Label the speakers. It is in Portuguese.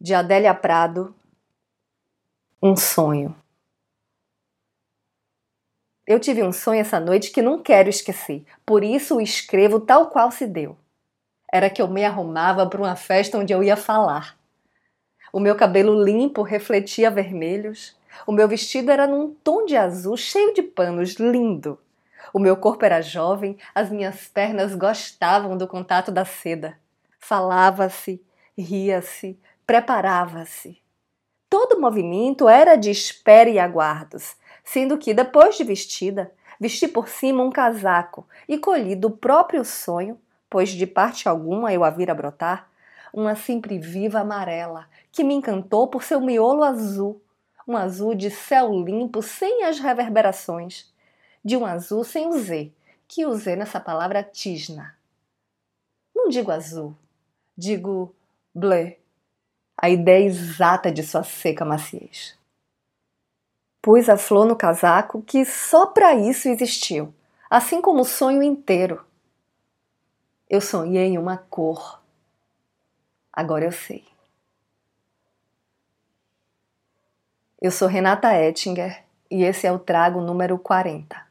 Speaker 1: de Adélia Prado, um sonho. Eu tive um sonho essa noite que não quero esquecer, por isso o escrevo tal qual se deu. Era que eu me arrumava para uma festa onde eu ia falar. O meu cabelo limpo refletia vermelhos, o meu vestido era num tom de azul cheio de panos, lindo. O meu corpo era jovem, as minhas pernas gostavam do contato da seda. Falava-se, ria-se, preparava-se. Todo movimento era de espera e aguardos, sendo que, depois de vestida, vesti por cima um casaco e colhi do próprio sonho, pois de parte alguma eu a vira brotar, uma sempre viva amarela que me encantou por seu miolo azul, um azul de céu limpo sem as reverberações, de um azul sem o Z, que usei nessa palavra tisna. Não digo azul, digo bleu, a ideia exata de sua seca maciez. Pus a flor no casaco que só para isso existiu, assim como o sonho inteiro. Eu sonhei em uma cor. Agora eu sei. Eu sou Renata Ettinger e esse é o Trago número 40.